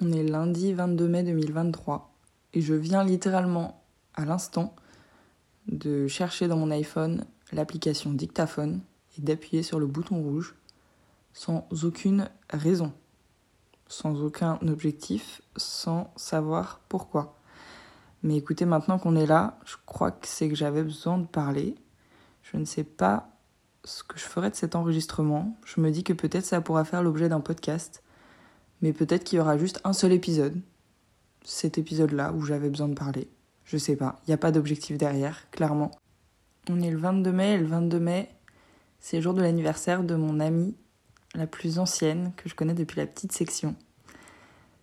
On est lundi 22 mai 2023 et je viens littéralement à l'instant de chercher dans mon iPhone l'application dictaphone et d'appuyer sur le bouton rouge sans aucune raison, sans aucun objectif, sans savoir pourquoi. Mais écoutez, maintenant qu'on est là, je crois que c'est que j'avais besoin de parler. Je ne sais pas ce que je ferai de cet enregistrement. Je me dis que peut-être ça pourra faire l'objet d'un podcast mais peut-être qu'il y aura juste un seul épisode. Cet épisode-là où j'avais besoin de parler. Je sais pas. Il n'y a pas d'objectif derrière, clairement. On est le 22 mai et le 22 mai, c'est le jour de l'anniversaire de mon amie la plus ancienne que je connais depuis la petite section.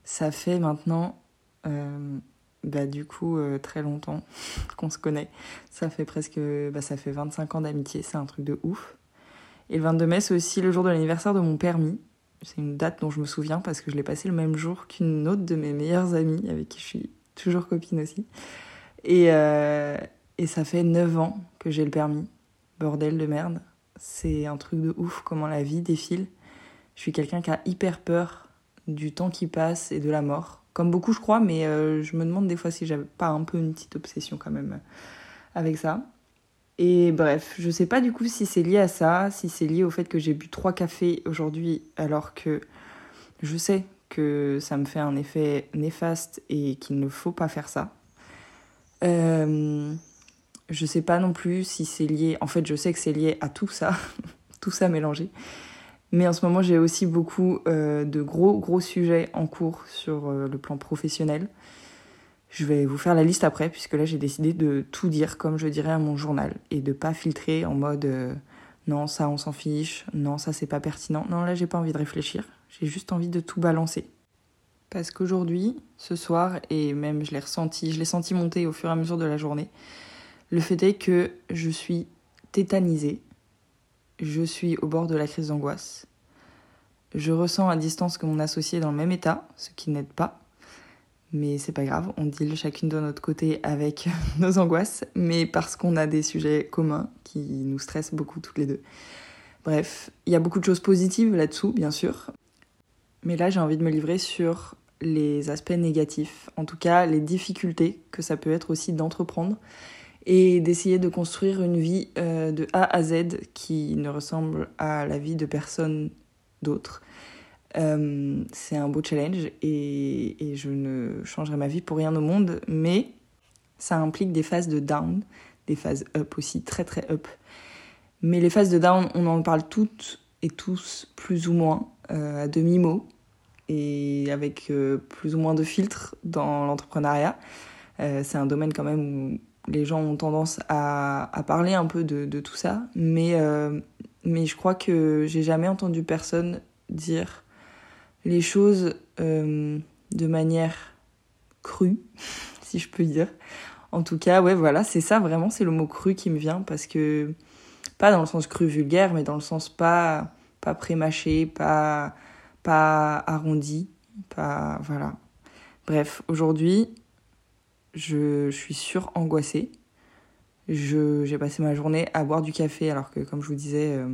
Ça fait maintenant, euh, bah, du coup, euh, très longtemps qu'on se connaît. Ça fait presque, bah, ça fait 25 ans d'amitié, c'est un truc de ouf. Et le 22 mai, c'est aussi le jour de l'anniversaire de mon permis. C'est une date dont je me souviens parce que je l'ai passé le même jour qu'une autre de mes meilleures amies avec qui je suis toujours copine aussi. Et, euh, et ça fait 9 ans que j'ai le permis. Bordel de merde. C'est un truc de ouf comment la vie défile. Je suis quelqu'un qui a hyper peur du temps qui passe et de la mort. Comme beaucoup, je crois, mais euh, je me demande des fois si j'avais pas un peu une petite obsession quand même avec ça. Et bref, je sais pas du coup si c'est lié à ça, si c'est lié au fait que j'ai bu trois cafés aujourd'hui alors que je sais que ça me fait un effet néfaste et qu'il ne faut pas faire ça. Euh, je sais pas non plus si c'est lié. En fait, je sais que c'est lié à tout ça, tout ça mélangé. Mais en ce moment, j'ai aussi beaucoup euh, de gros gros sujets en cours sur euh, le plan professionnel. Je vais vous faire la liste après, puisque là j'ai décidé de tout dire comme je dirais à mon journal. Et de pas filtrer en mode euh, non, ça on s'en fiche, non, ça c'est pas pertinent. Non, là j'ai pas envie de réfléchir, j'ai juste envie de tout balancer. Parce qu'aujourd'hui, ce soir, et même je l'ai ressenti, je l'ai senti monter au fur et à mesure de la journée, le fait est que je suis tétanisée, je suis au bord de la crise d'angoisse, je ressens à distance que mon associé est dans le même état, ce qui n'aide pas mais c'est pas grave, on deal chacune de notre côté avec nos angoisses, mais parce qu'on a des sujets communs qui nous stressent beaucoup toutes les deux. Bref, il y a beaucoup de choses positives là-dessous, bien sûr, mais là j'ai envie de me livrer sur les aspects négatifs, en tout cas les difficultés que ça peut être aussi d'entreprendre et d'essayer de construire une vie euh, de A à Z qui ne ressemble à la vie de personne d'autre euh, c'est un beau challenge et, je ne changerai ma vie pour rien au monde, mais ça implique des phases de down, des phases up aussi, très très up. Mais les phases de down, on en parle toutes et tous plus ou moins euh, à demi-mot et avec euh, plus ou moins de filtres dans l'entrepreneuriat. c'est un domaine quand même où les gens ont tendance à, à parler un peu de, de tout ça, mais, mais je crois que j'ai jamais entendu personne dire les choses euh, de manière crue, si je peux dire. En tout cas, ouais, voilà, c'est ça vraiment, c'est le mot cru qui me vient parce que pas dans le sens cru vulgaire, mais dans le sens pas pas prémâché, pas arrondi, pas voilà. Bref, aujourd'hui, je, suis sur-angoissée. J'ai passé ma journée à boire du café alors que, comme je vous disais, euh,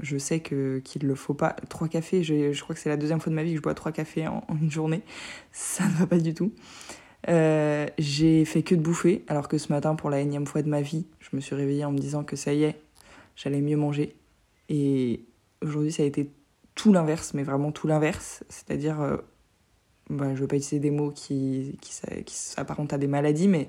je sais que qu'il le faut pas. Trois cafés, je, je crois que c'est la deuxième fois de ma vie que je bois trois cafés en, une journée. Ça ne va pas du tout. Euh, j'ai fait que de bouffer, alors que ce matin, pour la énième fois de ma vie, je me suis réveillée en me disant que ça y est, j'allais mieux manger. Et aujourd'hui, ça a été tout l'inverse, mais vraiment tout l'inverse. C'est-à-dire, euh, bah, je ne veux pas utiliser des mots qui, qui, qui s'apparentent à des maladies, mais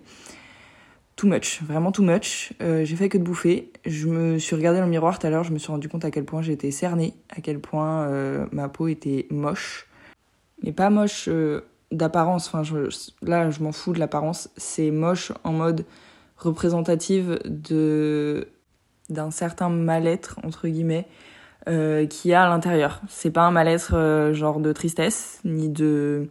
too much, vraiment too much. Euh, j'ai fait que de bouffer. Je me suis regardée dans le miroir tout à l'heure, je me suis rendu compte à quel point j'étais cernée, à quel point euh, ma peau était moche. Mais pas moche euh, d'apparence, enfin là je m'en fous de l'apparence, c'est moche en mode représentative de d'un certain mal-être entre guillemets qui a à l'intérieur. C'est pas un mal-être genre de tristesse ni de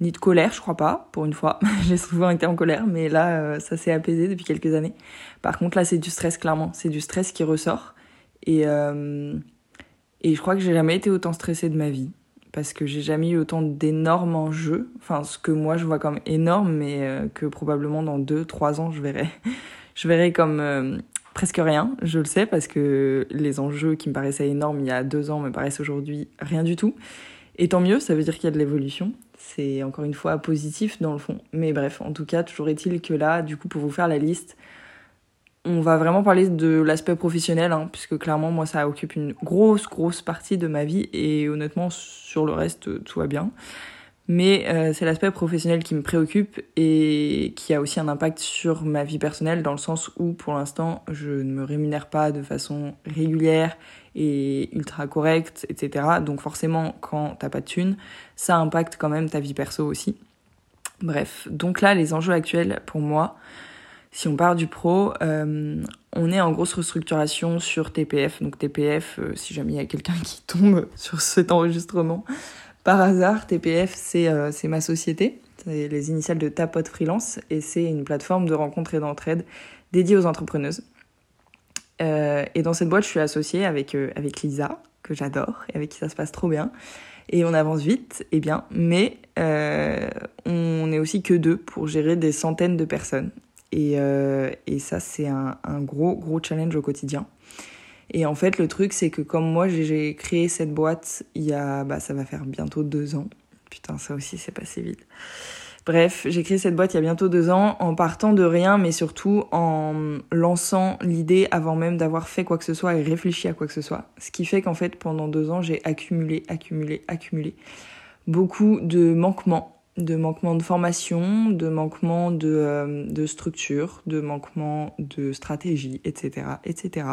ni de colère, je crois pas, pour une fois. J'ai souvent été en colère, mais là, euh, ça s'est apaisé depuis quelques années. Par contre, là, c'est du stress, clairement. C'est du stress qui ressort. Et, euh, et je crois que j'ai jamais été autant stressée de ma vie. Parce que j'ai jamais eu autant d'énormes enjeux. Enfin, ce que moi, je vois comme énorme, mais euh, que probablement dans deux, trois ans, je verrai. je verrai comme presque rien. Je le sais, parce que les enjeux qui me paraissaient énormes il y a deux ans me paraissent aujourd'hui rien du tout. Et tant mieux, ça veut dire qu'il y a de l'évolution c'est encore une fois positif dans le fond. Mais bref, en tout cas, toujours est-il que là, du coup, pour vous faire la liste, on va vraiment parler de l'aspect professionnel, hein, puisque clairement, moi, ça occupe une grosse, grosse partie de ma vie, et honnêtement, sur le reste, tout va bien. Mais euh, c'est l'aspect professionnel qui me préoccupe et qui a aussi un impact sur ma vie personnelle, dans le sens où, pour l'instant, je ne me rémunère pas de façon régulière et ultra correcte, etc. Donc forcément, quand t'as pas de thunes, ça impacte quand même ta vie perso aussi. Bref, donc là, les enjeux actuels pour moi, si on part du pro, euh, on est en grosse restructuration sur TPF. Donc TPF, euh, si jamais il y a quelqu'un qui tombe sur cet enregistrement par hasard, TPF, euh, c'est ma société. C'est les initiales de Tapote Freelance et c'est une plateforme de rencontre et d'entraide dédiée aux entrepreneuses. et dans cette boîte, je suis associée avec, avec Lisa, que j'adore et avec qui ça se passe trop bien. Et on avance vite, et bien, mais on est aussi que deux pour gérer des centaines de personnes. Et, euh, ça, c'est un, gros, gros challenge au quotidien. Et en fait, le truc, c'est que comme moi, j'ai créé cette boîte il y a, bah, ça va faire bientôt deux ans. Putain, ça aussi, c'est passé vite. Bref, j'ai créé cette boîte il y a bientôt deux ans en partant de rien, mais surtout en lançant l'idée avant même d'avoir fait quoi que ce soit et réfléchi à quoi que ce soit. Ce qui fait qu'en fait, pendant deux ans, j'ai accumulé, accumulé, accumulé beaucoup de manquements de manquement de formation, de manquement de, euh, de structure, de manquement de stratégie, etc., etc.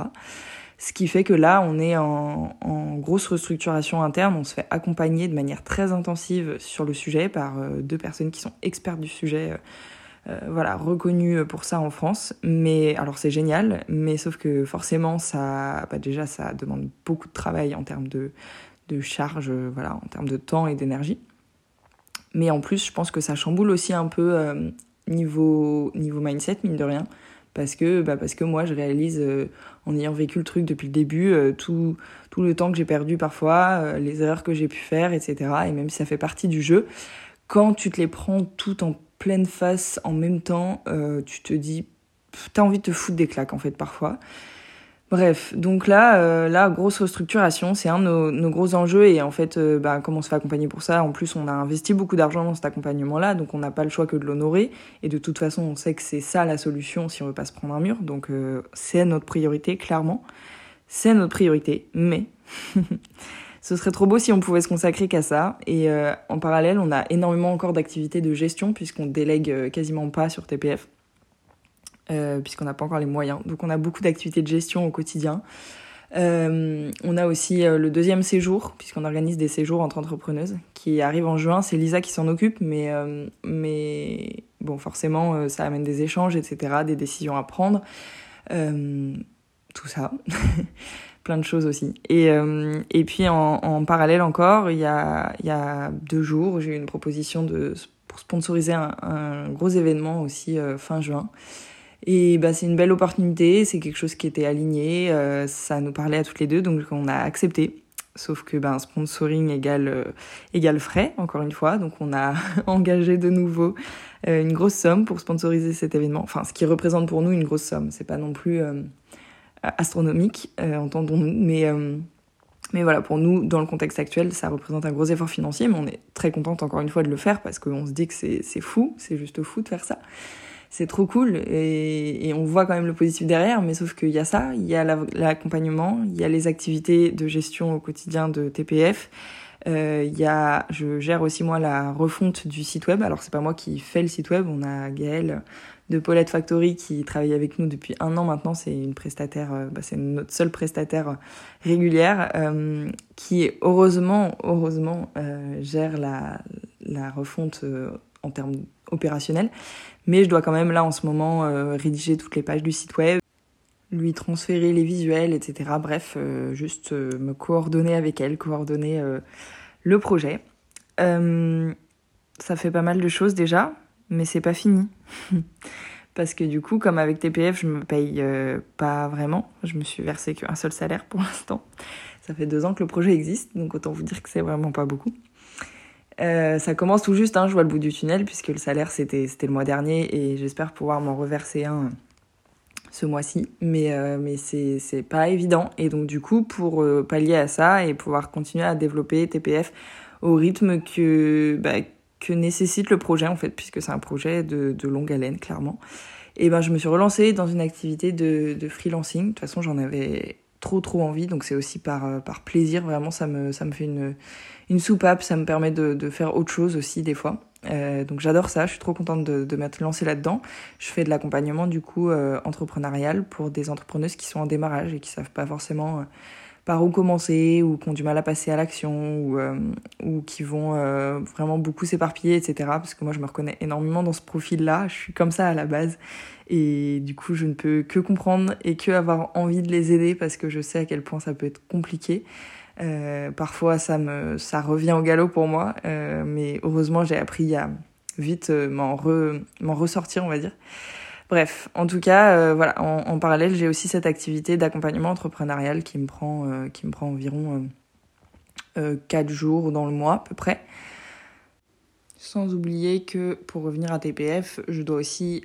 Ce qui fait que là, on est en, grosse restructuration interne. On se fait accompagner de manière très intensive sur le sujet par euh, deux personnes qui sont expertes du sujet, euh, voilà, reconnues pour ça en France. Mais alors c'est génial, mais sauf que forcément, ça, bah déjà, ça demande beaucoup de travail en termes de, de charge, voilà, en termes de temps et d'énergie. Mais en plus, je pense que ça chamboule aussi un peu euh, niveau, niveau mindset, mine de rien. Parce que, bah parce que moi, je réalise, euh, en ayant vécu le truc depuis le début, euh, tout, tout le temps que j'ai perdu parfois, les erreurs que j'ai pu faire, etc. Et même si ça fait partie du jeu, quand tu te les prends tout en pleine face en même temps, tu te dis, t'as envie de te foutre des claques en fait parfois. Bref, donc là, euh, là, grosse restructuration, c'est un de nos, gros enjeux et en fait, euh, bah, comment on se fait accompagner pour ça? En plus, on a investi beaucoup d'argent dans cet accompagnement-là, donc on n'a pas le choix que de l'honorer. Et de toute façon, on sait que c'est ça la solution si on veut pas se prendre un mur. Donc euh, c'est notre priorité, clairement. C'est notre priorité, mais ce serait trop beau si on pouvait se consacrer qu'à ça. Et en parallèle, on a énormément encore d'activités de gestion puisqu'on délègue quasiment pas sur TPF. Euh, puisqu'on n'a pas encore les moyens. Donc on a beaucoup d'activités de gestion au quotidien. Euh, on a aussi euh, le deuxième séjour, puisqu'on organise des séjours entre entrepreneuses, qui arrive en juin. C'est Lisa qui s'en occupe, mais, mais bon, forcément, ça amène des échanges, etc., des décisions à prendre. tout ça. Plein de choses aussi. Et, et puis en, en, parallèle encore, il y a, il y a deux jours, j'ai eu une proposition de, pour sponsoriser un, un gros événement aussi fin juin. Et bah, c'est une belle opportunité, c'est quelque chose qui était aligné, euh, ça nous parlait à toutes les deux, donc on a accepté. Sauf que ben, sponsoring égale, euh, égale frais, encore une fois. Donc on a engagé de nouveau euh, une grosse somme pour sponsoriser cet événement. Enfin, ce qui représente pour nous une grosse somme. C'est pas non plus astronomique, entendons-nous. Mais, mais voilà, pour nous, dans le contexte actuel, ça représente un gros effort financier. Mais on est très contente, encore une fois, de le faire parce qu'on se dit que c'est fou, c'est juste fou de faire ça c'est trop cool et, on voit quand même le positif derrière, mais sauf qu'il y a ça, il y a l'accompagnement, il y a les activités de gestion au quotidien de TPF, euh, y a, je gère aussi moi la refonte du site web. Alors c'est pas moi qui fais le site web, on a Gaëlle de Paulette Factory qui travaille avec nous depuis un an maintenant. C'est une prestataire, euh, bah, c'est notre seule prestataire régulière euh, qui heureusement, heureusement gère la, la refonte en termes opérationnels. Mais je dois quand même là en ce moment euh, rédiger toutes les pages du site web, lui transférer les visuels, etc. Bref, euh, juste euh, me coordonner avec elle, coordonner le projet. ça fait pas mal de choses déjà, mais c'est pas fini. Parce que du coup, comme avec TPF, je me paye pas vraiment. Je me suis versé qu'un seul salaire pour l'instant. Ça fait deux ans que le projet existe, donc autant vous dire que c'est vraiment pas beaucoup. Euh, ça commence tout juste, hein, je vois le bout du tunnel, puisque le salaire c'était le mois dernier et j'espère pouvoir m'en reverser un ce mois-ci. Mais, euh, mais c'est pas évident. Et donc, du coup, pour euh, pallier à ça et pouvoir continuer à développer TPF au rythme que, bah, que nécessite le projet en fait, puisque c'est un projet de, longue haleine clairement. Et ben je me suis relancée dans une activité de freelancing. De toute façon j'en avais trop trop envie, donc c'est aussi par, euh, par plaisir, vraiment ça me, ça me fait une, une soupape, ça me permet de, de faire autre chose aussi des fois. Euh, donc j'adore ça, je suis trop contente de, de m'être lancée là-dedans. Je fais de l'accompagnement du coup euh, entrepreneurial pour des entrepreneuses qui sont en démarrage et qui savent pas forcément par où commencer ou qui ont du mal à passer à l'action ou, euh, ou qui vont euh, vraiment beaucoup s'éparpiller, etc. Parce que moi, je me reconnais énormément dans ce profil-là. Je suis comme ça à la base. Et du coup, je ne peux que comprendre et que avoir envie de les aider parce que je sais à quel point ça peut être compliqué. Euh, parfois, ça me, ça revient au galop pour moi. Mais heureusement, j'ai appris à vite m'en re, m'en ressortir, on va dire. Bref, en tout cas, euh, voilà, en, parallèle, j'ai aussi cette activité d'accompagnement entrepreneurial qui me prend, euh, environ euh, 4 euh, jours dans le mois à peu près. Sans oublier que pour revenir à TPF, je dois aussi,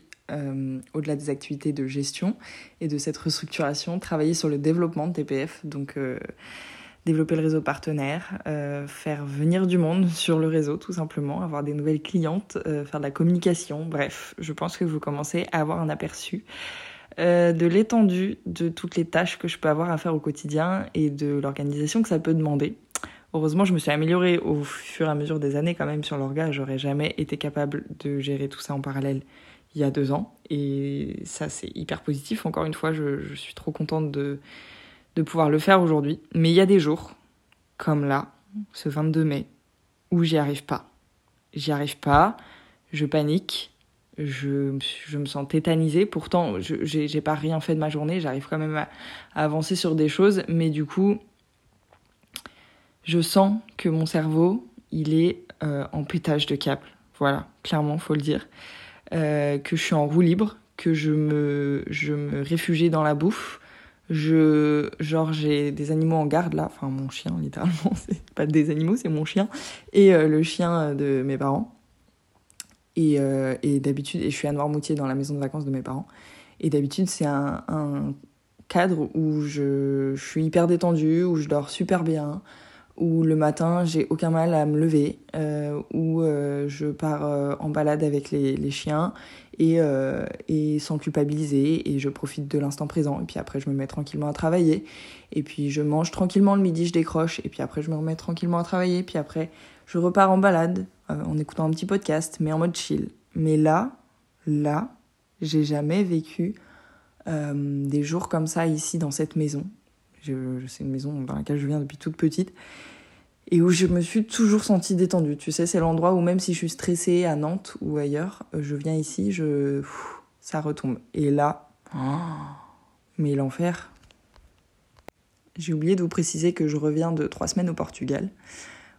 au-delà des activités de gestion et de cette restructuration, travailler sur le développement de TPF. Donc développer le réseau partenaire, euh, faire venir du monde sur le réseau tout simplement, avoir des nouvelles clientes, euh, faire de la communication, bref, je pense que vous commencez à avoir un aperçu euh, de l'étendue de toutes les tâches que je peux avoir à faire au quotidien et de l'organisation que ça peut demander. Heureusement, je me suis améliorée au fur et à mesure des années quand même sur l'orga, j'aurais jamais été capable de gérer tout ça en parallèle il y a deux ans et ça c'est hyper positif. Encore une fois, je, je suis trop contente de de pouvoir le faire aujourd'hui. Mais il y a des jours, comme là, ce 22 mai, où j'y arrive pas. J'y arrive pas, je panique, je, je me sens tétanisée. Pourtant, j'ai pas rien fait de ma journée, j'arrive quand même à, avancer sur des choses, mais du coup, je sens que mon cerveau, il est euh, en pétage de câble. Voilà, clairement, faut le dire. Euh, que je suis en roue libre, que je me, je me réfugie dans la bouffe, je, genre, j'ai des animaux en garde là, enfin mon chien littéralement, c'est pas des animaux, c'est mon chien et euh, le chien de mes parents. Et, euh, et d'habitude, et je suis à Noirmoutier dans la maison de vacances de mes parents. Et d'habitude, c'est un, cadre où je, suis hyper détendue, où je dors super bien, où le matin, j'ai aucun mal à me lever, euh, où je pars en balade avec les, les chiens et, euh, et sans culpabiliser et je profite de l'instant présent. Et puis après je me mets tranquillement à travailler. Et puis je mange tranquillement le midi je décroche. Et puis après je me remets tranquillement à travailler. Puis après je repars en balade euh, en écoutant un petit podcast mais en mode chill. Mais là là j'ai jamais vécu euh, des jours comme ça ici dans cette maison. C'est une maison dans laquelle je viens depuis toute petite et où je me suis toujours sentie détendue. Tu sais, c'est l'endroit où même si je suis stressée à Nantes ou ailleurs, euh, je viens ici, je ça retombe. Et là, mais l'enfer. J'ai oublié de vous préciser que je reviens de trois semaines au Portugal,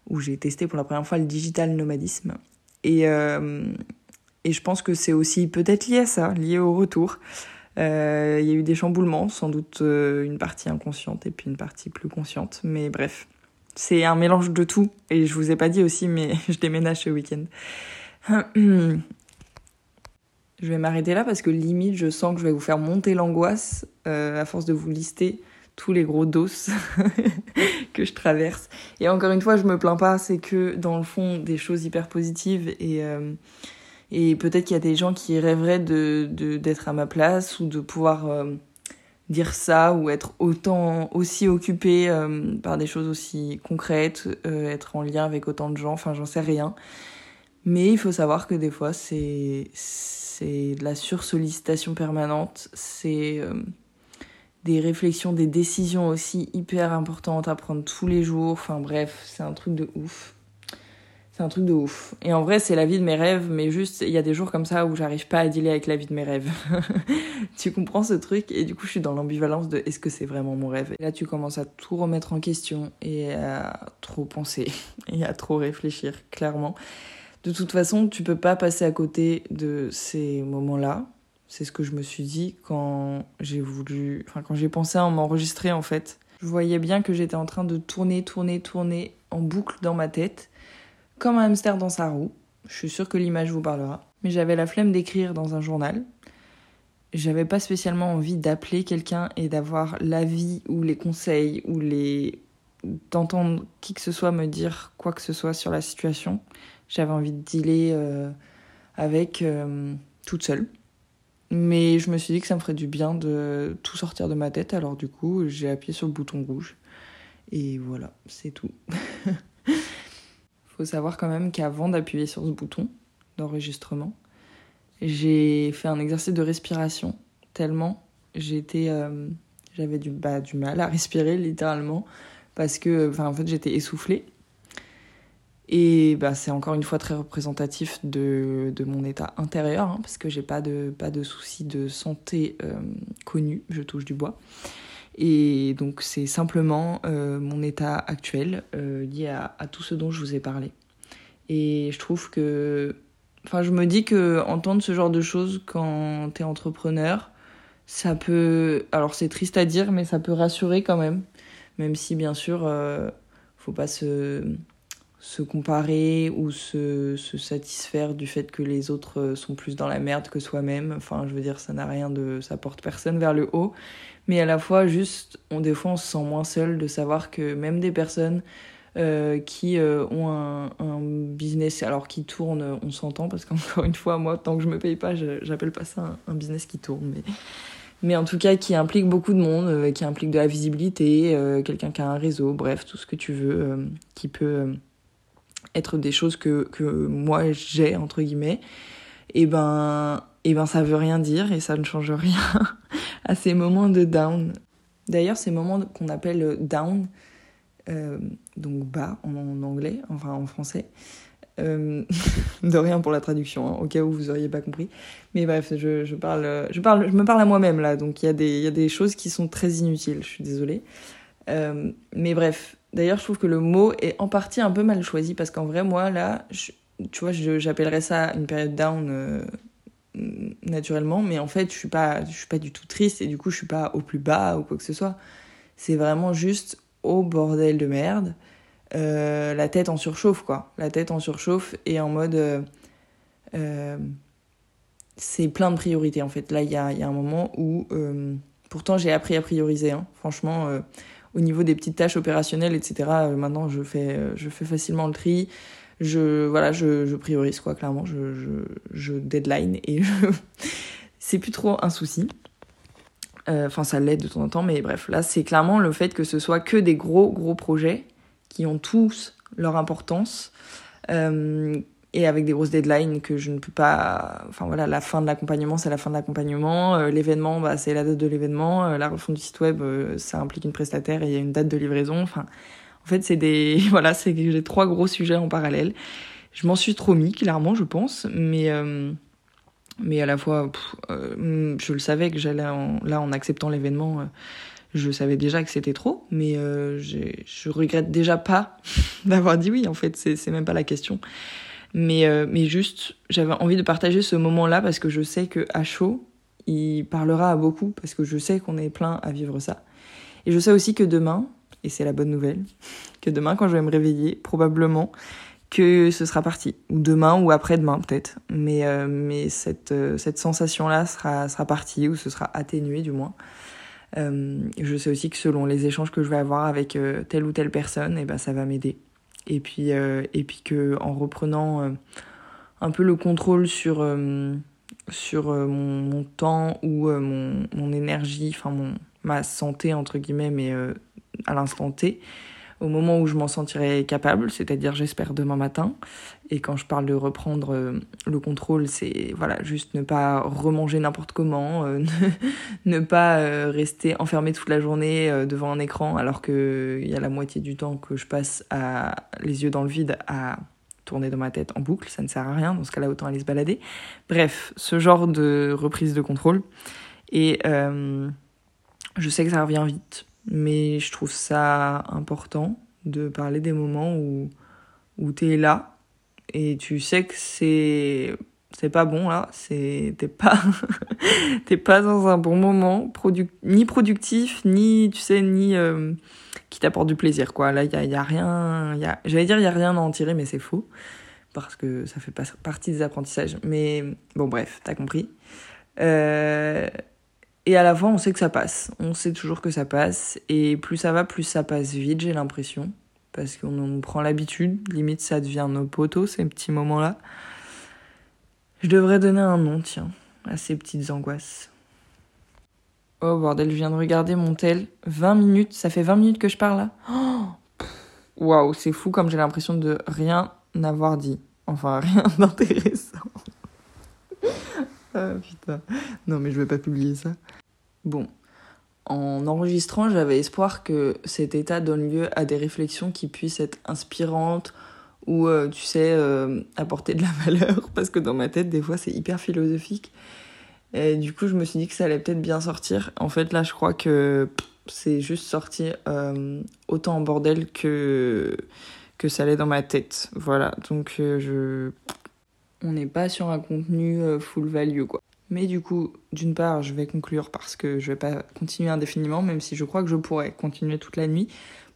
où j'ai testé pour la première fois le digital nomadisme. Et, euh, et je pense que c'est aussi peut-être lié à ça, lié au retour. Euh, il y a eu des chamboulements, sans doute une partie inconsciente et puis une partie plus consciente. Mais bref, c'est un mélange de tout. Et je vous ai pas dit aussi, mais je déménage ce week-end. je vais m'arrêter là parce que limite, je sens que je vais vous faire monter l'angoisse euh, à force de vous lister tous les gros dos que je traverse. Et encore une fois, je me plains pas, c'est que dans le fond, des choses hyper positives et, euh, peut-être qu'il y a des gens qui rêveraient d'être à ma place ou de pouvoir euh, dire ça ou être autant aussi occupé euh, par des choses aussi concrètes, euh, être en lien avec autant de gens, enfin j'en sais rien. Mais il faut savoir que des fois c'est c'est de la sursollicitation permanente, c'est euh, des réflexions, des décisions aussi hyper importantes à prendre tous les jours. Enfin bref, c'est un truc de ouf. C'est un truc de ouf. Et en vrai, c'est la vie de mes rêves, mais juste, il y a des jours comme ça où j'arrive pas à dealer avec la vie de mes rêves. tu comprends ce truc? Et du coup, je suis dans l'ambivalence de est-ce que c'est vraiment mon rêve? Et là, tu commences à tout remettre en question et à trop penser et à trop réfléchir, clairement. De toute façon, tu peux pas passer à côté de ces moments-là. C'est ce que je me suis dit quand j'ai voulu, enfin, quand j'ai pensé à m'enregistrer, en fait. Je voyais bien que j'étais en train de tourner, tourner, tourner en boucle dans ma tête comme un hamster dans sa roue. Je suis sûre que l'image vous parlera. Mais j'avais la flemme d'écrire dans un journal. J'avais pas spécialement envie d'appeler quelqu'un et d'avoir l'avis ou les conseils ou les d'entendre qui que ce soit me dire quoi que ce soit sur la situation. J'avais envie de dealer avec toute seule. Mais je me suis dit que ça me ferait du bien de tout sortir de ma tête, alors du coup, j'ai appuyé sur le bouton rouge. Et voilà, c'est tout. Faut savoir quand même qu'avant d'appuyer sur ce bouton d'enregistrement, j'ai fait un exercice de respiration tellement j'étais euh, j'avais du bah, du mal à respirer littéralement parce que enfin en fait j'étais essoufflée et bah, c'est encore une fois très représentatif de, de mon état intérieur, hein, parce que j'ai pas de, pas de soucis de santé euh, connus, je touche du bois. Et donc c'est simplement euh, mon état actuel euh, lié à, tout ce dont je vous ai parlé. Et je trouve que... Enfin je me dis que entendre ce genre de choses quand t'es entrepreneur, ça peut... Alors c'est triste à dire, mais ça peut rassurer quand même. Même si bien sûr, faut pas se se comparer ou se, se, satisfaire du fait que les autres euh, sont plus dans la merde que soi-même. Enfin, je veux dire, ça n'a rien de. ça porte personne vers le haut. Mais à la fois, juste, on, des fois, on se sent moins seul de savoir que même des personnes euh, qui euh, ont un, un, business, alors qui tourne, on s'entend, parce qu'encore une fois, moi, tant que je me paye pas, j'appelle pas ça un, business qui tourne. Mais, mais en tout cas, qui implique beaucoup de monde, qui implique de la visibilité, quelqu'un qui a un réseau, bref, tout ce que tu veux, qui peut être des choses que, que moi j'ai, entre guillemets, et eh ben, et eh ben ça veut rien dire et ça ne change rien à ces moments de down. D'ailleurs, ces moments qu'on appelle down, euh, donc bas en, anglais, enfin en français, euh, de rien pour la traduction, hein, au cas où vous auriez pas compris. Mais bref, je, je, parle, je, parle, je me parle à moi-même là, donc il y, a des, y a des choses qui sont très inutiles, je suis désolée. Euh, mais bref, D'ailleurs, je trouve que le mot est en partie un peu mal choisi parce qu'en vrai, moi, là, tu vois, j'appellerais ça une période down euh, naturellement, mais en fait, je suis pas, je suis pas du tout triste et du coup, je suis pas au plus bas ou quoi que ce soit. C'est vraiment juste au bordel de merde, euh, la tête en surchauffe, quoi. La tête en surchauffe et en mode. Euh, c'est plein de priorités en fait. Là, il y a, un moment où. pourtant, j'ai appris à prioriser, hein. franchement au niveau des petites tâches opérationnelles, etc. Euh, maintenant, je fais, euh, je fais facilement le tri. Je, voilà, je, je priorise, quoi, clairement. Je, je, je deadline et c'est plus trop un souci. Euh, enfin, ça l'aide de temps en temps, mais bref, là, c'est clairement le fait que ce soit que des gros, gros projets qui ont tous leur importance. Et avec des grosses deadlines que je ne peux pas. Enfin voilà, la fin de l'accompagnement, c'est la fin de l'accompagnement. Euh, l'événement, bah, c'est la date de l'événement. Euh, la refonte du site web, euh, ça implique une prestataire et il y a une date de livraison. Enfin, en fait, c'est des. Voilà, c'est j'ai trois gros sujets en parallèle. Je m'en suis trop mis, clairement, je pense. Mais. mais à la fois, je le savais que j'allais là en acceptant l'événement. je savais déjà que c'était trop, mais je regrette déjà pas d'avoir dit oui. En fait, c'est même pas la question. Mais, euh, mais juste, j'avais envie de partager ce moment-là parce que je sais que à chaud, il parlera à beaucoup parce que je sais qu'on est plein à vivre ça. Et je sais aussi que demain, et c'est la bonne nouvelle, que demain quand je vais me réveiller, probablement que ce sera parti. Ou demain ou après-demain peut-être. Mais, euh, mais cette, euh, cette sensation-là sera, sera partie ou ce sera atténué du moins. Euh, je sais aussi que selon les échanges que je vais avoir avec telle ou telle personne, et eh ben, ça va m'aider et puis euh, et puis que en reprenant euh, un peu le contrôle sur euh, mon, temps ou mon, mon énergie enfin mon ma santé entre guillemets mais à l'instant T au moment où je m'en sentirai capable, c'est-à-dire j'espère demain matin. Et quand je parle de reprendre le contrôle, c'est voilà, juste ne pas remanger n'importe comment, ne, pas rester enfermé toute la journée devant un écran alors qu'il y a la moitié du temps que je passe à les yeux dans le vide à tourner dans ma tête en boucle, ça ne sert à rien, dans ce cas-là autant aller se balader. Bref, ce genre de reprise de contrôle. Et je sais que ça revient vite mais je trouve ça important de parler des moments où, où tu es là et tu sais que c'est c'est pas bon là, c'est t'es pas t'es pas dans un bon moment, ni productif, ni tu sais ni euh, qui t'apporte du plaisir quoi. Là il y a, y a rien, y a j'allais dire il y a rien à en tirer mais c'est faux parce que ça fait pas partie des apprentissages. Mais bon bref, t'as compris. Euh, et à la fois, on sait que ça passe. On sait toujours que ça passe. Et plus ça va, plus ça passe vite, j'ai l'impression. parce qu'on prend l'habitude, limite ça devient nos potos ces petits moments-là. Je devrais donner un nom, tiens, à ces petites angoisses. Oh bordel, je viens de regarder mon tel. 20 minutes, ça fait 20 minutes que je parle là. Oh, waouh, c'est fou comme j'ai l'impression de rien n'avoir dit. Enfin, rien d'intéressant. ah putain. Non, mais je vais pas publier ça. Bon. En enregistrant, j'avais espoir que cet état donne lieu à des réflexions qui puissent être inspirantes ou, euh, tu sais, euh, apporter de la valeur. Parce que dans ma tête, des fois, c'est hyper philosophique. Et du coup, je me suis dit que ça allait peut-être bien sortir. En fait, là, je crois que c'est juste sorti euh, autant en bordel que que ça allait dans ma tête. Voilà, donc je... On n'est pas sur un contenu euh, full value, quoi. Mais du coup, d'une part, je vais conclure parce que je vais pas continuer indéfiniment, même si je crois que je pourrais continuer toute la nuit.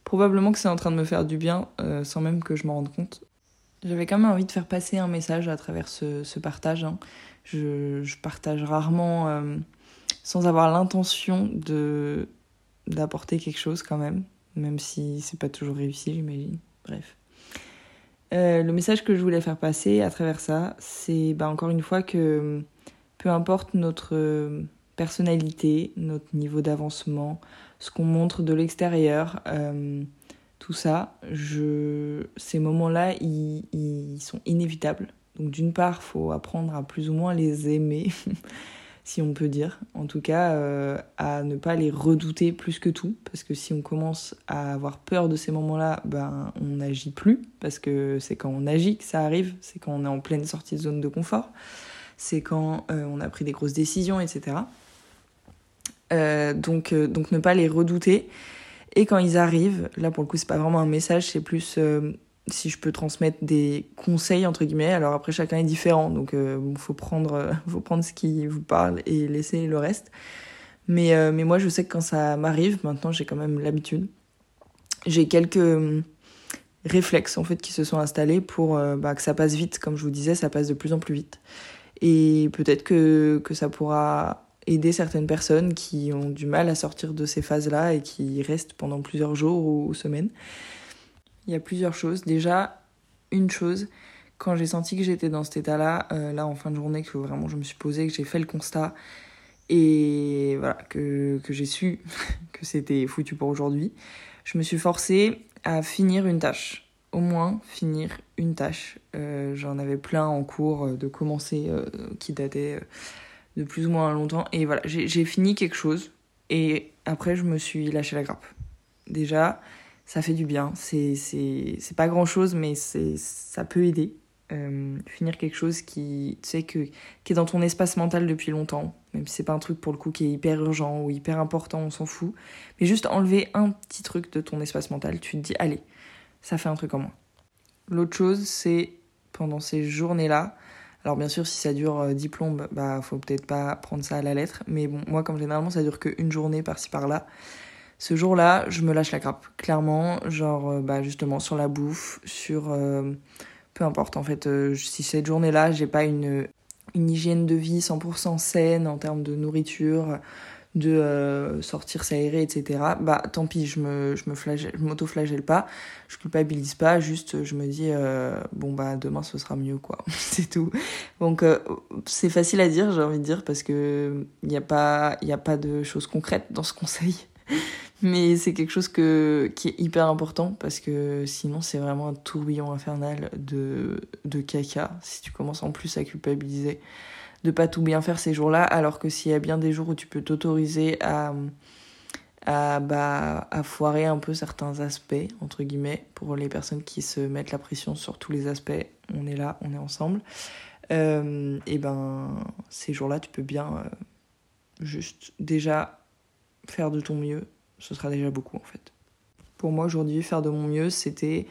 Probablement que c'est en train de me faire du bien, euh, sans même que je m'en rende compte. J'avais quand même envie de faire passer un message à travers ce, partage. Hein. Je, je, partage rarement sans avoir l'intention de d'apporter quelque chose quand même, même si c'est pas toujours réussi, j'imagine. Bref. Euh, le message que je voulais faire passer à travers ça, c'est bah, encore une fois que peu importe notre personnalité, notre niveau d'avancement, ce qu'on montre de l'extérieur, euh, tout ça, je... ces moments-là, ils, ils, sont inévitables. Donc d'une part, faut apprendre à plus ou moins les aimer. si on peut dire. En tout cas, euh, à ne pas les redouter plus que tout, parce que si on commence à avoir peur de ces moments-là, ben on n'agit plus, parce que c'est quand on agit que ça arrive, c'est quand on est en pleine sortie de zone de confort, c'est quand euh, on a pris des grosses décisions, etc. Euh, donc, ne pas les redouter. Et quand ils arrivent, là pour le coup c'est pas vraiment un message, c'est plus si je peux transmettre des conseils entre guillemets. Alors après chacun est différent, donc il euh, faut prendre euh, faut prendre ce qui vous parle et laisser le reste. Mais euh, mais moi je sais que quand ça m'arrive, maintenant j'ai quand même l'habitude. J'ai quelques réflexes en fait qui se sont installés pour bah, que ça passe vite, comme je vous disais, ça passe de plus en plus vite. Et peut-être que que ça pourra aider certaines personnes qui ont du mal à sortir de ces phases-là et qui restent pendant plusieurs jours ou semaines. Il y a plusieurs choses. Déjà, une chose, quand j'ai senti que j'étais dans cet état-là, euh, là en fin de journée, que vraiment je me suis posée, que j'ai fait le constat et voilà, que, que j'ai su que c'était foutu pour aujourd'hui, je me suis forcée à finir une tâche. Au moins finir une tâche. Euh, J'en avais plein en cours euh, de commencer qui dataient de plus ou moins longtemps. Et voilà, j'ai fini quelque chose et après je me suis lâché la grappe. Déjà, ça fait du bien. C'est, pas grand chose, mais ça peut aider. Euh, finir quelque chose qui, tu sais, que, qui est dans ton espace mental depuis longtemps, même si c'est pas un truc pour le coup qui est hyper urgent ou hyper important, on s'en fout. Mais juste enlever un petit truc de ton espace mental, tu te dis, allez, ça fait un truc en moins. L'autre chose, c'est pendant ces journées-là, alors bien sûr, si ça dure euh, 10 plombes, bah faut peut-être pas prendre ça à la lettre, mais bon, moi comme généralement ça dure qu'une journée par-ci par-là, ce jour-là, je me lâche la grappe, clairement, genre euh, bah justement sur la bouffe, sur euh, peu importe en fait, euh, si cette journée-là, j'ai pas une une hygiène de vie 100% saine en termes de nourriture, de sortir s'aérer, etc. Bah tant pis, je me flagelle, je m'auto-flagelle pas, je culpabilise pas, juste je me dis bon bah demain ce sera mieux quoi, c'est tout. Donc c'est facile à dire, j'ai envie de dire parce que il n'y a pas y a pas de choses concrètes dans ce conseil. Mais c'est quelque chose qui est hyper important parce que sinon c'est vraiment un tourbillon infernal de, de caca si tu commences en plus à culpabiliser de pas tout bien faire ces jours-là alors que s'il y a bien des jours où tu peux t'autoriser à, à, bah, foirer un peu certains aspects, entre guillemets, pour les personnes qui se mettent la pression sur tous les aspects, on est là, on est ensemble, euh, et ben ces jours-là tu peux bien euh, juste déjà faire de ton mieux ce sera déjà beaucoup en fait. Pour moi aujourd'hui, faire de mon mieux, c'était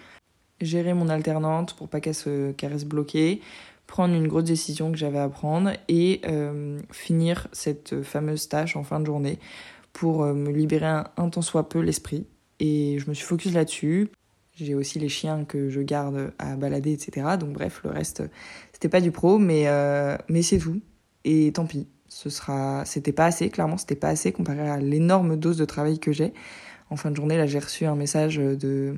gérer mon alternante pour pas qu'elle se caresse bloquée, prendre une grosse décision que j'avais à prendre et euh, finir cette fameuse tâche en fin de journée pour euh, me libérer un, tant soit peu l'esprit. Et je me suis focus là-dessus. J'ai aussi les chiens que je garde à balader, etc. Donc bref, le reste, c'était pas du pro, mais, euh, mais c'est tout. Et tant pis ce sera c'était pas assez clairement c'était pas assez comparé à l'énorme dose de travail que j'ai en fin de journée là j'ai reçu un message de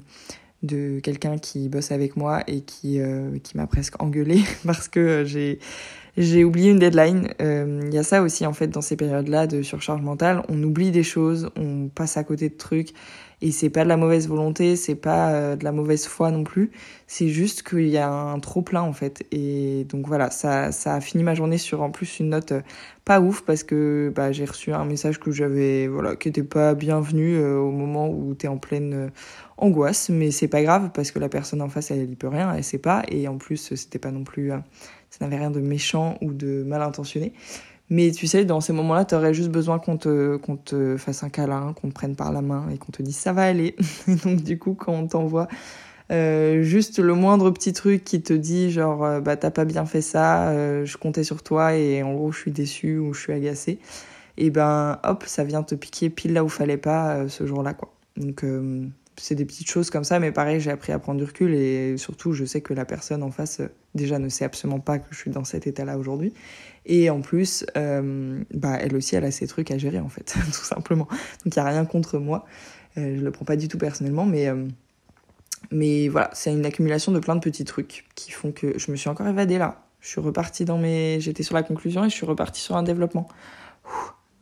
de quelqu'un qui bosse avec moi et qui, qui m'a presque engueulé parce que j'ai j'ai oublié une deadline. Il y a ça aussi en fait dans ces périodes-là de surcharge mentale. On oublie des choses, on passe à côté de trucs. Et c'est pas de la mauvaise volonté, c'est pas euh, de la mauvaise foi non plus. C'est juste qu'il y a un trop plein en fait. Et donc voilà, ça, ça a fini ma journée sur en plus une note euh, pas ouf parce que bah, j'ai reçu un message que j'avais, voilà, qui était pas bienvenu euh, au moment où t'es en pleine angoisse. Mais c'est pas grave parce que la personne en face, elle, y peut rien, elle sait pas. Et en plus, c'était pas non plus, ça n'avait rien de méchant ou de mal intentionné. Mais tu sais, dans ces moments-là, tu aurais juste besoin qu'on te, qu'on te fasse un câlin, qu'on te prenne par la main et qu'on te dise ça va aller. donc du coup, quand on t'envoie euh, juste le moindre petit truc qui te dit genre euh, bah t'as pas bien fait ça, euh, je comptais sur toi et en gros je suis déçu ou je suis agacé, et ben hop, ça vient te piquer pile là où fallait pas ce jour-là quoi. Donc c'est des petites choses comme ça, mais pareil, j'ai appris à prendre du recul et surtout, je sais que la personne en face, déjà, ne sait absolument pas que je suis dans cet état-là aujourd'hui. Et en plus, euh, bah, elle aussi, elle a ses trucs à gérer, en fait, tout simplement. Donc, il n'y a rien contre moi. Euh, je le prends pas du tout personnellement, mais, euh, mais voilà, c'est une accumulation de plein de petits trucs qui font que je me suis encore évadée là. Je suis repartie dans mes. J'étais sur la conclusion et je suis repartie sur un développement.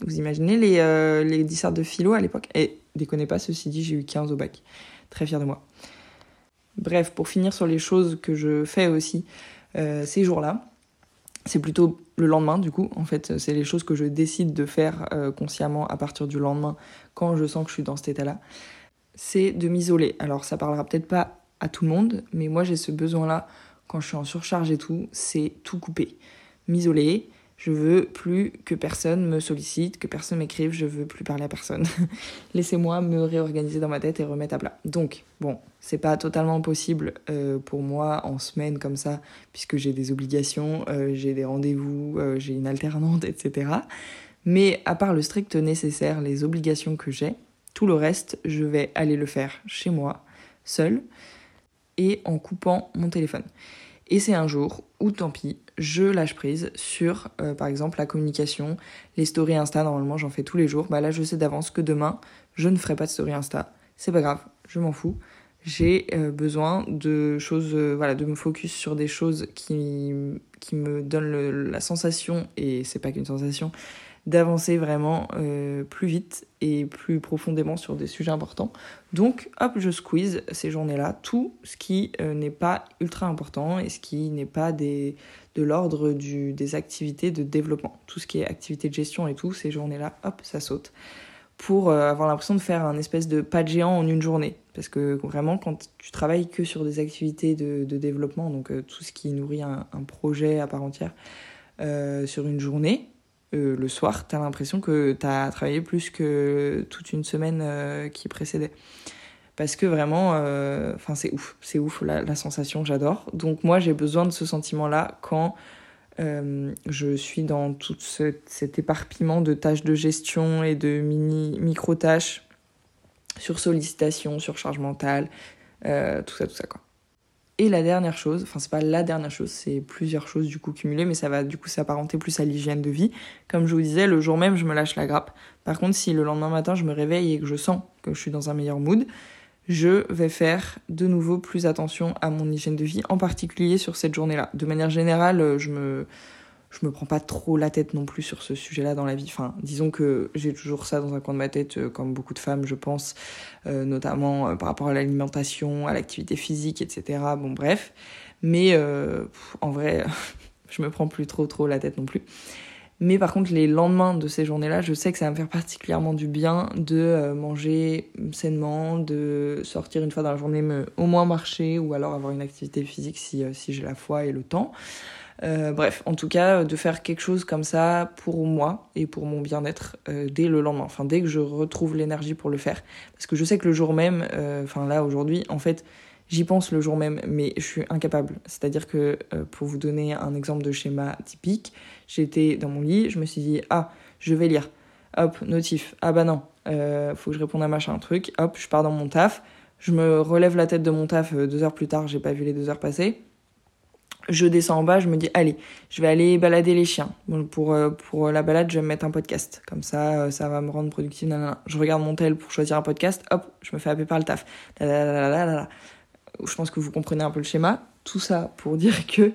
Vous imaginez les, euh, les dissertes de philo à l'époque? Et déconnez pas, ceci dit, j'ai eu 15 au bac. Très fière de moi. Bref, pour finir sur les choses que je fais aussi ces jours-là, c'est plutôt le lendemain du coup. En fait, c'est les choses que je décide de faire euh, consciemment à partir du lendemain quand je sens que je suis dans cet état-là. C'est de m'isoler. Alors ça parlera peut-être pas à tout le monde, mais moi j'ai ce besoin-là quand je suis en surcharge et tout, c'est tout couper. M'isoler, je veux plus que personne me sollicite, que personne m'écrive, je veux plus parler à personne. Laissez-moi me réorganiser dans ma tête et remettre à plat. Donc, bon, c'est pas totalement possible euh, pour moi en semaine comme ça, puisque j'ai des obligations, euh, j'ai des rendez-vous, euh, j'ai une alternante, etc. Mais à part le strict nécessaire, les obligations que j'ai, tout le reste, je vais aller le faire chez moi, seul, et en coupant mon téléphone. Et c'est un jour où, tant pis, je lâche prise sur, euh, par exemple, la communication, les stories Insta. Normalement, j'en fais tous les jours. Bah là, je sais d'avance que demain, je ne ferai pas de story Insta. C'est pas grave, je m'en fous. J'ai euh, besoin de choses, euh, voilà, de me focus sur des choses qui, qui me donnent la sensation, et c'est pas qu'une sensation, d'avancer vraiment euh, plus vite et plus profondément sur des sujets importants. Donc, hop, je squeeze ces journées-là tout ce qui euh, n'est pas ultra important et ce qui n'est pas des, de l'ordre des activités de développement. Tout ce qui est activité de gestion et tout, ces journées-là, hop, ça saute. Pour euh, avoir l'impression de faire un espèce de pas de géant en une journée. Parce que vraiment, quand tu travailles que sur des activités de, développement, donc tout ce qui nourrit un, un, projet à part entière, sur une journée, euh, le soir, tu as l'impression que tu as travaillé plus que toute une semaine euh, qui précédait. Parce que vraiment, euh, enfin c'est ouf, c'est ouf la, sensation, j'adore. Donc moi j'ai besoin de ce sentiment-là quand je suis dans tout cet éparpillement de tâches de gestion et de mini micro-tâches sur sollicitation, sur charge mentale, tout ça, tout ça quoi. Et la dernière chose, enfin c'est pas la dernière chose, c'est plusieurs choses du coup cumulées, mais ça va du coup s'apparenter plus à l'hygiène de vie. Comme je vous disais, le jour même je me lâche la grappe. Par contre, si le lendemain matin je me réveille et que je sens que je suis dans un meilleur mood, je vais faire de nouveau plus attention à mon hygiène de vie, en particulier sur cette journée-là. De manière générale, je me je me prends pas trop la tête non plus sur ce sujet-là dans la vie. Enfin, disons que j'ai toujours ça dans un coin de ma tête, euh, comme beaucoup de femmes, je pense, euh, notamment euh, par rapport à l'alimentation, à l'activité physique, etc. Bon, bref. Mais en vrai, je me prends plus trop trop la tête non plus. Mais par contre, les lendemains de ces journées-là, je sais que ça va me faire particulièrement du bien de manger sainement, de sortir une fois dans la journée, au moins marcher ou alors avoir une activité physique si, si j'ai la foi et le temps. Euh, bref, en tout cas, de faire quelque chose comme ça pour moi et pour mon bien-être euh, dès le lendemain, enfin dès que je retrouve l'énergie pour le faire. Parce que je sais que le jour même, euh, enfin là aujourd'hui, en fait, j'y pense le jour même, mais je suis incapable. C'est-à-dire que, pour vous donner un exemple de schéma typique, j'étais dans mon lit, je me suis dit, ah, je vais lire. Hop, notif. Ah bah non, faut que je réponde à machin, un truc. Hop, je pars dans mon taf. Je me relève la tête de mon taf deux heures plus tard, j'ai pas vu les deux heures passer je descends en bas, je me dis allez, je vais aller balader les chiens. pour euh, pour la balade, je vais me mettre un podcast. Comme ça, euh, ça va me rendre productive. Je regarde mon tel pour choisir un podcast. Hop, je me fais happer par le taf. je pense que vous comprenez un peu le schéma. Tout ça pour dire que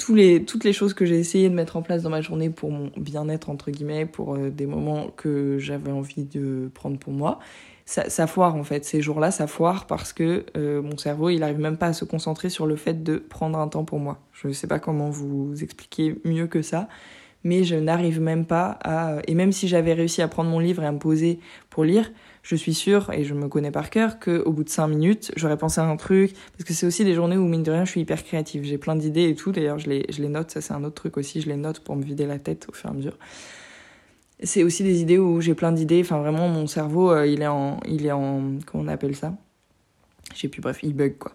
tous les, toutes les choses que j'ai essayé de mettre en place dans ma journée pour mon bien-être, entre guillemets, pour euh, des moments que j'avais envie de prendre pour moi, ça, ça foire en fait. Ces jours-là, ça foire parce que euh, mon cerveau, il arrive même pas à se concentrer sur le fait de prendre un temps pour moi. Je ne sais pas comment vous expliquer mieux que ça, mais je n'arrive même pas à... Et même si j'avais réussi à prendre mon livre et à me poser pour lire, je suis sûre, et je me connais par cœur, qu'au bout de cinq minutes, j'aurais pensé à un truc. Parce que c'est aussi des journées où, mine de rien, je suis hyper créative. J'ai plein d'idées et tout. D'ailleurs, je les, je les note. Ça, c'est un autre truc aussi. Je les note pour me vider la tête au fur et à mesure. C'est aussi des idées où j'ai plein d'idées. Enfin, vraiment, mon cerveau, euh, il est en. Il est en comment on appelle ça? Je sais plus, bref, il bug, quoi.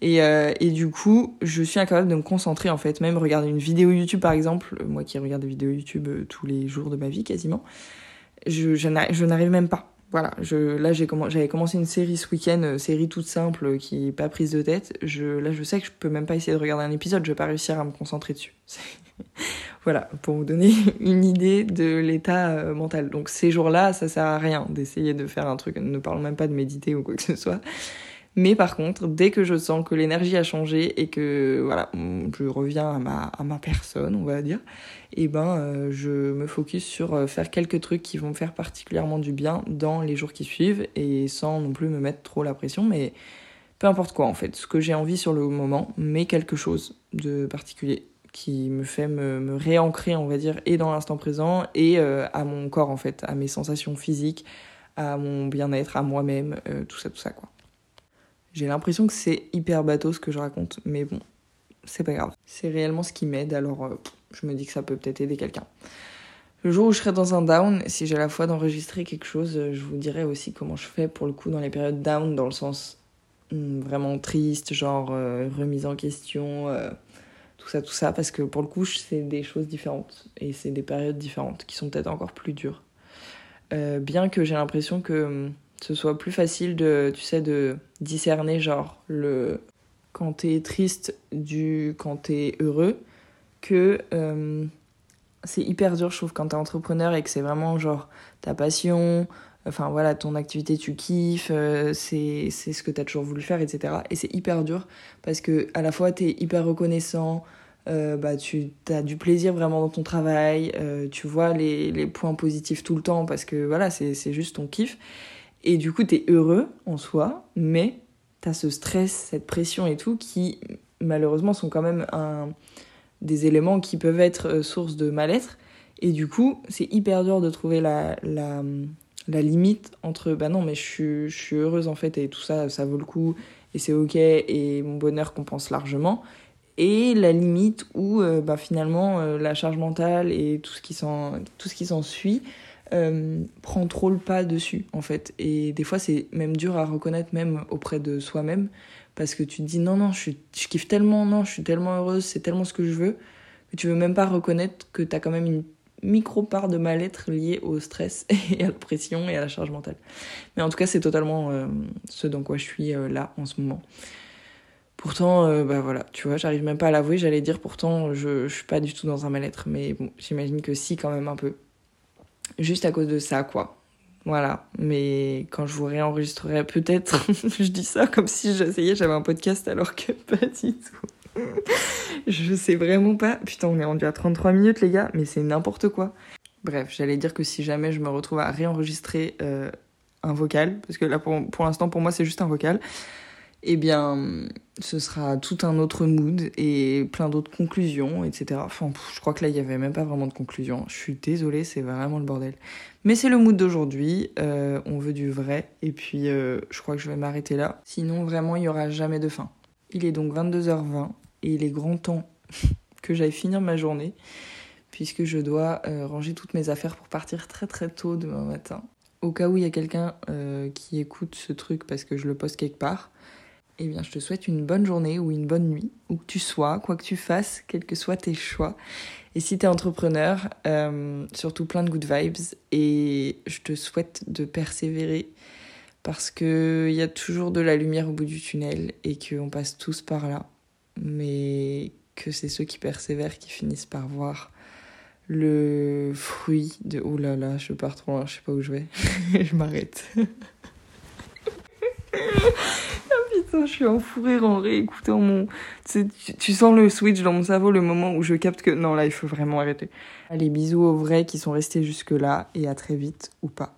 Et, euh, et, du coup, je suis incapable de me concentrer en fait. Même regarder une vidéo YouTube par exemple, moi qui regarde des vidéos YouTube euh, tous les jours de ma vie quasiment, je, je n'arrive même pas voilà, je, là j'ai j'avais commencé une série ce week-end, euh, série toute simple euh, qui est pas prise de tête. Je, là je sais que je peux même pas essayer de regarder un épisode, je vais pas réussir à me concentrer dessus. voilà, pour vous donner une idée de l'état euh, mental. Donc ces jours-là, ça sert à rien d'essayer de faire un truc, ne parle même pas de méditer ou quoi que ce soit. Mais par contre, dès que je sens que l'énergie a changé et que voilà, je reviens à ma, à ma personne, on va dire, et eh ben euh, je me focus sur euh, faire quelques trucs qui vont me faire particulièrement du bien dans les jours qui suivent et sans non plus me mettre trop la pression, mais peu importe quoi en fait, ce que j'ai envie sur le moment, mais quelque chose de particulier qui me fait me, me réancrer, on va dire, et dans l'instant présent et euh, à mon corps en fait, à mes sensations physiques, à mon bien-être, à moi-même, tout ça, tout ça quoi. J'ai l'impression que c'est hyper bateau ce que je raconte, mais bon, c'est pas grave. C'est réellement ce qui m'aide, alors euh, je me dis que ça peut peut-être aider quelqu'un. Le jour où je serai dans un down, si j'ai la foi d'enregistrer quelque chose, euh, je vous dirai aussi comment je fais pour le coup dans les périodes down, dans le sens hmm, vraiment triste, genre euh, remise en question, tout ça, tout ça, parce que pour le coup, c'est des choses différentes et c'est des périodes différentes qui sont peut-être encore plus dures. bien que j'ai l'impression que hmm, ce soit plus facile de, tu sais, de discerner genre le quand t'es triste du quand t'es heureux que euh, c'est hyper dur je trouve quand t'es entrepreneur et que c'est vraiment genre ta passion enfin voilà ton activité tu kiffes euh, c'est c'est ce que t'as toujours voulu faire etc et c'est hyper dur parce que à la fois t'es hyper reconnaissant euh, bah tu as du plaisir vraiment dans ton travail tu vois les, les points positifs tout le temps parce que voilà c'est juste ton kiff et du coup, t'es heureux en soi, mais t'as ce stress, cette pression et tout qui, malheureusement, sont quand même des éléments qui peuvent être euh, source de mal-être. Et du coup, c'est hyper dur de trouver la, limite entre bah non, mais je suis, heureuse en fait et tout ça, ça vaut le coup et c'est ok et mon bonheur compense largement. Et la limite où euh, bah, finalement euh, la charge mentale et tout ce qui s'en suit euh, prend trop le pas dessus en fait. Et des fois c'est même dur à reconnaître même auprès de soi-même parce que tu te dis non non je, je kiffe tellement, non je suis tellement heureuse, c'est tellement ce que je veux que tu veux même pas reconnaître que tu as quand même une micro part de mal-être liée au stress et à la pression et à la charge mentale. Mais en tout cas c'est totalement euh, ce dans quoi je suis euh, là en ce moment. Pourtant, bah voilà, tu vois, j'arrive même pas à l'avouer, j'allais dire pourtant je, je suis pas du tout dans un mal-être, mais bon, j'imagine que si quand même un peu juste à cause de ça, quoi. Voilà, mais quand je vous réenregistrerai, peut-être, je dis ça comme si j'essayais, j'avais un podcast alors que pas du tout. je sais vraiment pas. Putain, on est rendu à 33 minutes, les gars, mais c'est n'importe quoi. Bref, j'allais dire que si jamais je me retrouve à réenregistrer euh, un vocal, parce que là, pour, pour l'instant, pour moi, c'est juste un vocal, eh bien, ce sera tout un autre mood et plein d'autres conclusions, etc. Enfin, je crois que là, il n'y avait même pas vraiment de conclusion. Je suis désolée, c'est vraiment le bordel. Mais c'est le mood d'aujourd'hui, euh, on veut du vrai, et puis euh, je crois que je vais m'arrêter là. Sinon, vraiment, il n'y aura jamais de fin. Il est donc 22h20, et il est grand temps que j'aille finir ma journée, puisque je dois euh, ranger toutes mes affaires pour partir très très tôt demain matin. Au cas où il y a quelqu'un qui écoute ce truc parce que je le poste quelque part, eh bien, je te souhaite une bonne journée ou une bonne nuit, où que tu sois, quoi que tu fasses, quels que soient tes choix. Et si tu es entrepreneur, euh, surtout plein de good vibes. Et je te souhaite de persévérer parce qu'il y a toujours de la lumière au bout du tunnel et qu'on passe tous par là. Mais que c'est ceux qui persévèrent qui finissent par voir le fruit de... Oh là là, je pars trop loin, je sais pas où je vais. je m'arrête. je suis en fou rire en réécoutant mon. Tu, tu, sens le switch dans mon cerveau, le moment où je capte que non, là, il faut vraiment arrêter. Allez, bisous aux vrais qui sont restés jusque-là et à très vite ou pas.